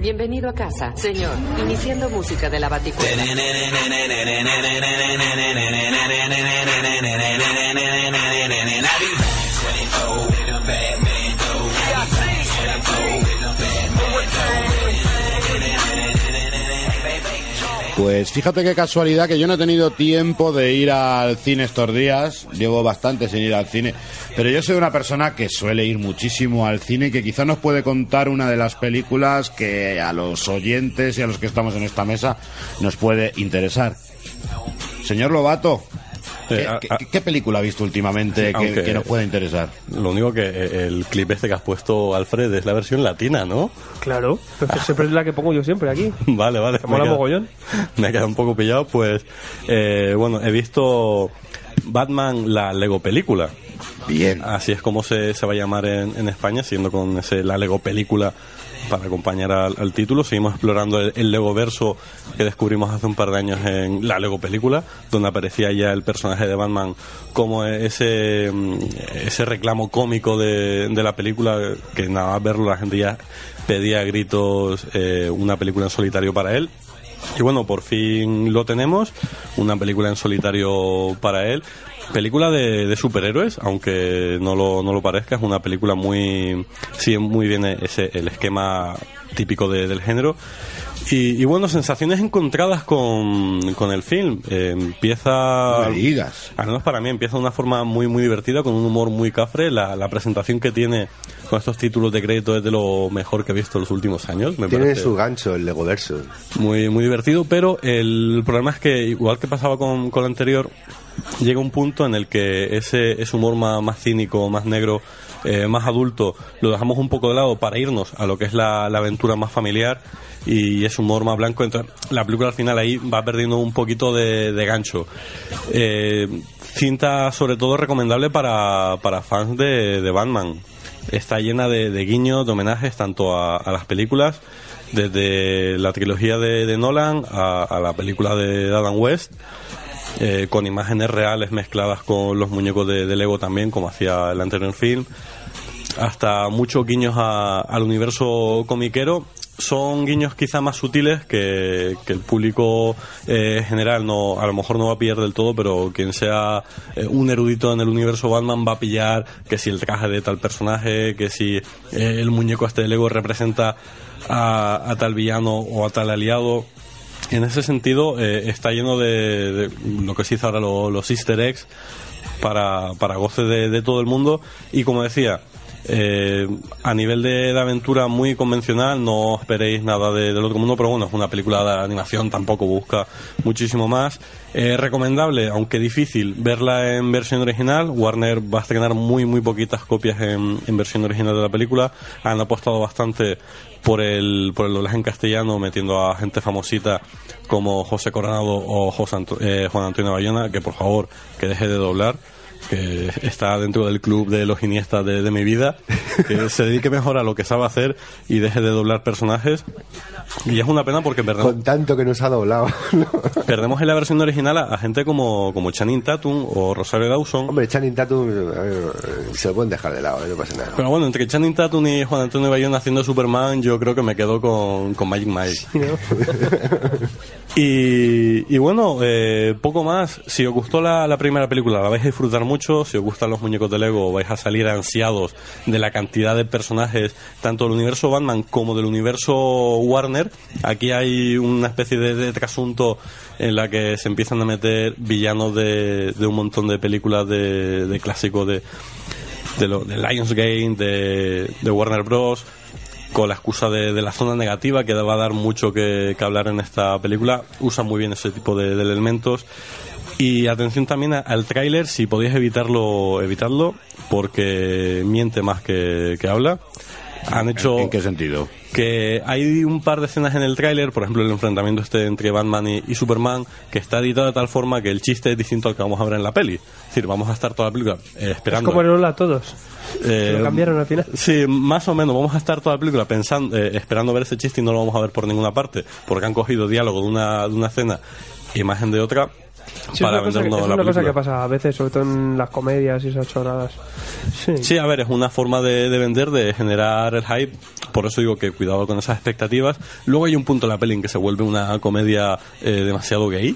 Bienvenido a casa, señor. Iniciando música de la baticuela. Pues fíjate qué casualidad que yo no he tenido tiempo de ir al cine estos días. Llevo bastante sin ir al cine. Pero yo soy una persona que suele ir muchísimo al cine y que quizá nos puede contar una de las películas que a los oyentes y a los que estamos en esta mesa nos puede interesar. Señor Lobato, ¿qué, Eh, a- qué- a- qué película ha visto últimamente Sí, que, aunque- que nos puede interesar? Lo único que eh, el clip este que has puesto, Alfred, es la versión latina, ¿no? Claro, pero siempre es la que pongo yo siempre aquí. Vale, vale. Me mola queda- mogollón. Me ha quedado un poco pillado, pues... eh, bueno, he visto Batman, la Lego película. Bien. Así es como se, se va a llamar en, en España, siendo con ese, la Lego película para acompañar al, título. Seguimos explorando el, Lego verso que descubrimos hace un par de años en la Lego película, donde aparecía ya el personaje de Batman como ese, mm, ese reclamo cómico de, de la película, que nada más verlo la gente ya pedía a gritos eh, una película en solitario para él. Y bueno, por fin lo tenemos, una película en solitario para él. Película de, de superhéroes, aunque no lo, no lo parezca, es una película muy... Sigue muy bien ese, el esquema típico de- del género. Y, y bueno, sensaciones encontradas con, con el film. Eh, empieza... No digas. Al menos para mí empieza de una forma muy muy divertida, con un humor muy cafre. La, la presentación que tiene con estos títulos de crédito es de lo mejor que he visto en los últimos años. Me Tiene parece su gancho el Legoverso. muy, muy divertido, pero el problema es que, igual que pasaba con, con el anterior, llega un punto en el que ese, humor más, más cínico, más negro, eh, más adulto, lo dejamos un poco de lado para irnos a lo que es la, aventura más familiar y ese humor más blanco. Entonces, la película al final ahí va perdiendo un poquito de, gancho. Eh, cinta sobre todo recomendable para, para fans de, Batman. Está llena de, guiños, de homenajes tanto a, las películas, desde la trilogía de, de Nolan a, a la película de Adam West, eh, con imágenes reales mezcladas con los muñecos de, Lego también, como hacía el anterior film, hasta muchos guiños a- al universo comiquero. Son guiños quizá más sutiles que, el público eh, general no a lo mejor no va a pillar del todo, pero quien sea eh, un erudito en el universo Batman va a pillar que si el traje de tal personaje, que si eh, el muñeco este de Lego representa a tal villano o a tal aliado. En ese sentido, eh, está lleno de, de lo que se dice ahora lo- los easter eggs para, para goce de todo el mundo. Y como decía, eh, a nivel de, de aventura muy convencional, no esperéis nada de- del otro mundo, pero bueno, es una película de animación, tampoco busca muchísimo más. Eh, recomendable, aunque difícil, verla en versión original. Warner va a estrenar muy, muy poquitas copias en, en versión original de la película. Han apostado bastante por el, por el doblaje en castellano, metiendo a gente famosita como José Coronado o José Anto- eh, Juan Antonio Bayona, que por favor, que deje de doblar que está dentro del club de los Iniestas de, de mi vida, que se dedique mejor a lo que sabe hacer y deje de doblar personajes. Y es una pena porque perdemos, Con tanto que nos ha doblado. ¿no? perdemos en la versión original a, a gente como, como Channing Tatum o Rosario Dawson. Hombre, Channing Tatum eh, se lo pueden dejar de lado, eh, no pasa nada. Pero bueno, entre Channing Tatum y Juan Antonio Bayona haciendo Superman, yo creo que me quedo con, con Magic Mike. Y, y bueno, eh, poco más. Si os gustó la, la primera película, la vais a disfrutar mucho. Si os gustan los muñecos de Lego, vais a salir ansiados de la cantidad de personajes, tanto del universo Batman como del universo Warner. Aquí hay una especie de, trasunto en la que se empiezan a meter villanos de, de un montón de películas de, de clásicos de, de, lo, de Lionsgate, de, Warner Bros. Con la excusa de, de la zona negativa, que va a dar mucho que, que hablar en esta película. Usa muy bien ese tipo de elementos. Y atención también a- al tráiler, si podéis evitarlo, evitadlo, porque miente más que, que habla. Han hecho ¿En qué sentido? que hay un par de escenas en el tráiler, por ejemplo el enfrentamiento este entre Batman y, y Superman, que está editado de tal forma que el chiste es distinto al que vamos a ver en la peli. Es decir, vamos a estar toda la película eh, Es esperando. como el Hola a todos. Eh, lo cambiaron al final. Sí, más o menos. Vamos a estar toda la película pensando, eh, esperando ver ese chiste y no lo vamos a ver por ninguna parte, porque han cogido diálogo de una, de una escena, imagen de otra, Sí, para es una, cosa, que- es la una cosa que pasa a veces, sobre todo en las comedias y esas chorradas. Sí. Sí, a ver, es una forma de, de vender, de generar el hype. Por eso digo que cuidado con esas expectativas. Luego hay un punto en la peli en que se vuelve una comedia eh, demasiado gay.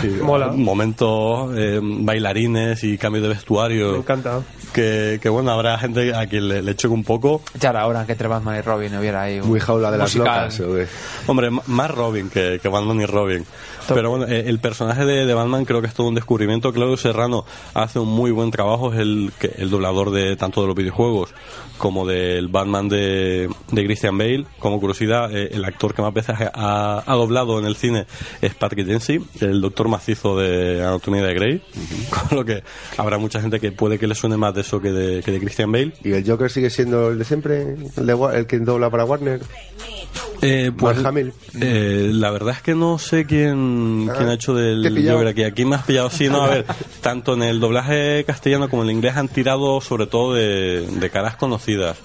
Sí, Mola. Momentos, eh, bailarines y cambio de vestuario. Me encanta. Que, que bueno, habrá gente a quien le, le choque un poco. Ya era hora que entre Batman y Robin hubiera ahí un Muy jaula de las musical. locas. ¿o qué? Hombre, más Robin que, que Batman y Robin. Pero bueno, eh, el personaje de, de Batman creo que es todo un descubrimiento. Claudio Serrano hace un muy buen trabajo, es el, que- el doblador de tanto de los videojuegos como del Batman de, de Christian Bale. Como curiosidad, eh, el actor que más veces ha, ha doblado en el cine es Patrick Dempsey, el doctor macizo de Anatomía de Grey. Con lo que habrá mucha gente que puede que le suene más de eso que de, que de Christian Bale. ¿Y el Joker sigue siendo el de siempre? ¿El, de el que dobla para Warner? Eh, pues, eh, la verdad es que no sé quién, Ah, quién ha hecho del. Joker aquí. Aquí me has pillado. Sí, no, a ver, tanto en el doblaje castellano como en el inglés han tirado sobre todo de, de caras conocidas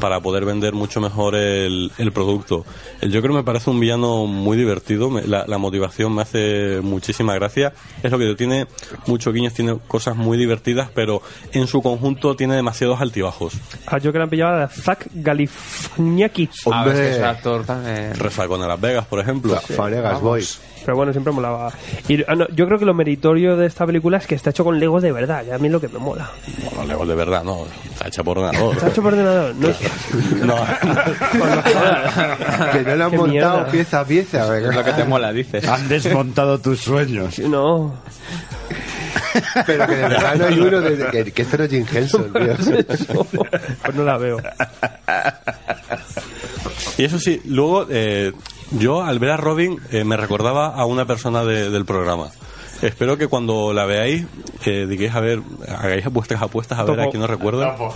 para poder vender mucho mejor el, el producto. El Joker me parece un villano muy divertido, me- la, la motivación me hace muchísima gracia. Es lo que tiene muchos guiños, tiene cosas muy divertidas, pero en su conjunto tiene demasiados altibajos. A yo que le han pillado a Zach Galifianakis. A ver, es que Hombre. ese actor también. Refalcón de Las Vegas, por ejemplo. Fanegas Boy. Pero bueno, siempre molaba. Y ah, no, yo creo que lo meritorio de esta película es que está hecho con Lego de verdad. Y a mí es lo que me mola. Bueno, Lego de verdad, no, está hecha por ordenador. Está hecho por ordenador. No, No, Que no le han montado mierda. pieza a pieza. Es lo que te mola, dices. Han desmontado tus sueños. no. Pero que de verdad no hay uno de, que, que esto no es Jim Henson, tío. Pues no la veo. Y eso sí, luego eh, yo al ver a Robin eh, me recordaba a una persona de- del programa. Espero que cuando la veáis eh, digáis a ver, hagáis vuestras apuestas a ver Topo. a quién nos recuerda.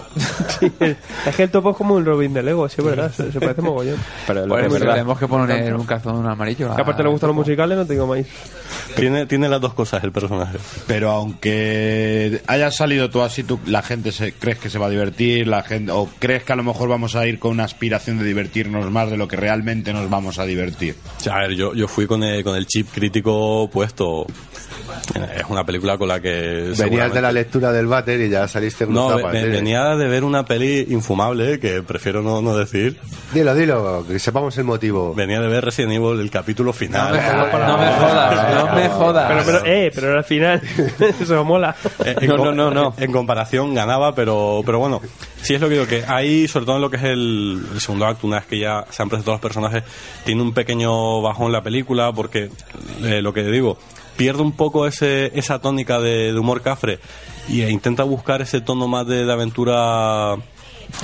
Sí, es que el topo es como un Robin de Lego, sí, es verdad. Se, se parece mogollón. Pero pues, tenemos que poner un calzón amarillo. Que aparte le gustan los musicales, no te digo más. Tiene, tiene las dos cosas el personaje. Pero aunque hayas salido tú así, tú, la gente se, crees que se va a divertir, la gente, o crees que a lo mejor vamos a ir con una aspiración de divertirnos más de lo que realmente nos vamos a divertir. O sea, a ver, yo, yo fui con el, con el chip crítico puesto. Es una película con la que. Venías seguramente- de la lectura del váter y ya saliste con No, un ve- ve- venía de ver una peli infumable, eh, que prefiero no, no decir. Dilo, dilo, que sepamos el motivo. Venía de ver Resident Evil, el capítulo No final. jodas, no me jodas, no me jodas. Pero, pero, eh, pero al final, eso mola. Eh, en No, no, no, no. En comparación ganaba, pero, pero bueno, sí es lo que digo, que hay, sobre todo en lo que es el, segundo acto, una vez que ya se han presentado los personajes, tiene un pequeño bajón la película, porque eh, lo que digo, pierde un poco ese, esa tónica de, humor cafre e intenta buscar ese tono más de, aventura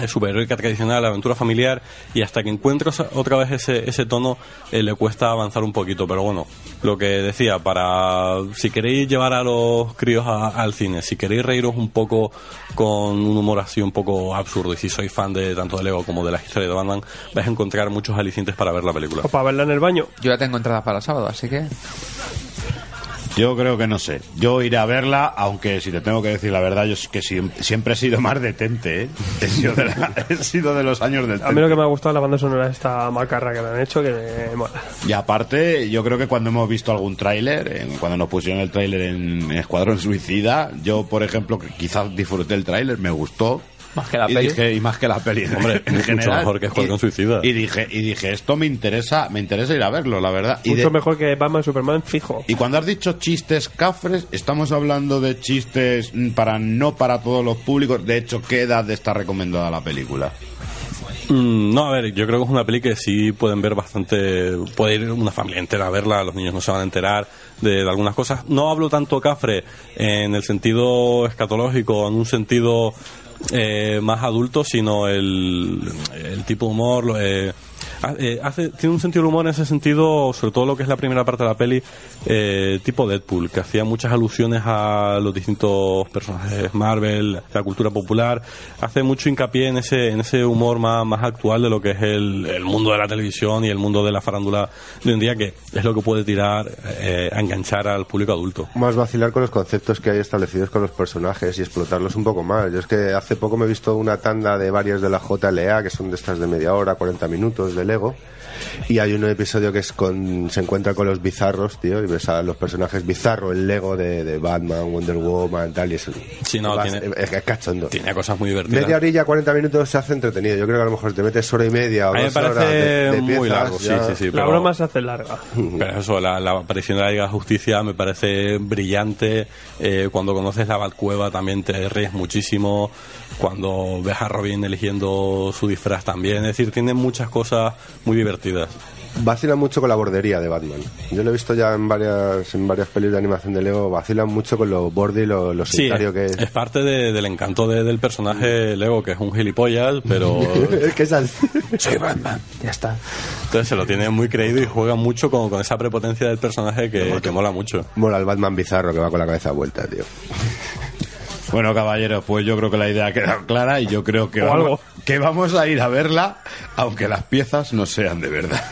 superheroica tradicional, aventura familiar, y hasta que encuentre osa- otra vez ese, ese tono eh, le cuesta avanzar un poquito. Pero bueno, lo que decía, para si queréis llevar a los críos a- al cine, si queréis reíros un poco con un humor así un poco absurdo, y si sois fan de tanto de Lego como de la historia de Batman, vais a encontrar muchos alicientes para ver la película. O para verla en el baño. Yo ya tengo entradas para el sábado, así que. Yo creo que no sé. Yo iré a verla, aunque si te tengo que decir la verdad, yo es que siem- siempre he sido más detente, ¿eh? He sido de, la- he sido de los años del A mí lo que me ha gustado es la banda sonora esta macarra que le han hecho, que me mola. Y aparte, yo creo que cuando hemos visto algún tráiler, cuando nos pusieron el tráiler en Escuadrón Suicida, yo, por ejemplo, que quizás disfruté el tráiler, me gustó. Más que la y peli. Dije, y más que la peli. Hombre, en mucho general. mejor que Escuadrón Y- Suicida. Y dije, y dije, esto me interesa, me interesa ir a verlo, la verdad. Y, Mucho de- mejor que Batman Superman, fijo. y cuando has dicho chistes cafres, estamos hablando de chistes para no para todos los públicos. De hecho, ¿qué edad está recomendada la película? Mm, no, a ver, yo creo que es una peli que sí pueden ver bastante. Puede ir una familia entera a verla, los niños no se van a enterar de, algunas cosas. No hablo tanto cafre en el sentido escatológico, en un sentido eh, más adulto, sino el, el tipo de humor. eh, eh, hace, tiene un sentido del humor en ese sentido, sobre todo lo que es la primera parte de la peli, eh, tipo Deadpool, que hacía muchas alusiones a los distintos personajes Marvel, la cultura popular. Hace mucho hincapié en ese, en ese humor más, más actual de lo que es el, mundo de la televisión y el mundo de la farándula de en día, que es lo que puede tirar eh, a enganchar al público adulto. Más vacilar con los conceptos que hay establecidos con los personajes y explotarlos un poco más. Yo es que hace poco me he visto una tanda de varias de la JLA, que son de estas de media hora, 40 minutos de Lego. Y hay un episodio que es con se encuentra con los bizarros, tío, y ves a los personajes bizarros, el Lego de, de Batman, Wonder Woman, tal, y es, Sí, no, vas- tiene- es, es cachondo. Tiene cosas muy divertidas. Media orilla, 40 minutos se hace entretenido. Yo creo que a lo mejor te metes hora y media o A mí me dos horas de, muy largo, sí, sí, sí. La pero- broma se hace larga. Pero eso, la, la aparición de la Liga de Justicia me parece brillante. Eh, cuando conoces la Batcueva también te ríes muchísimo. Cuando ves a Robin eligiendo su disfraz también. Es decir, tiene muchas cosas muy divertidas. Vacilan mucho con la bordería de Batman. Yo lo he visto ya en varias en varias pelis de animación de Lego. Vacilan mucho con lo borde y lo, lo Sí, que es. es parte de- del encanto de- del personaje Lego, que es un gilipollas, pero Es que esas... soy Batman. Ya está. Entonces se lo tiene muy creído y juega mucho con, con esa prepotencia del personaje que, que mola mucho. Mola el Batman bizarro que va con la cabeza vuelta, tío. Bueno, caballeros, pues yo creo que la idea ha quedado clara y yo creo que, O vamos, algo. Que vamos a ir a verla, aunque las piezas no sean de verdad.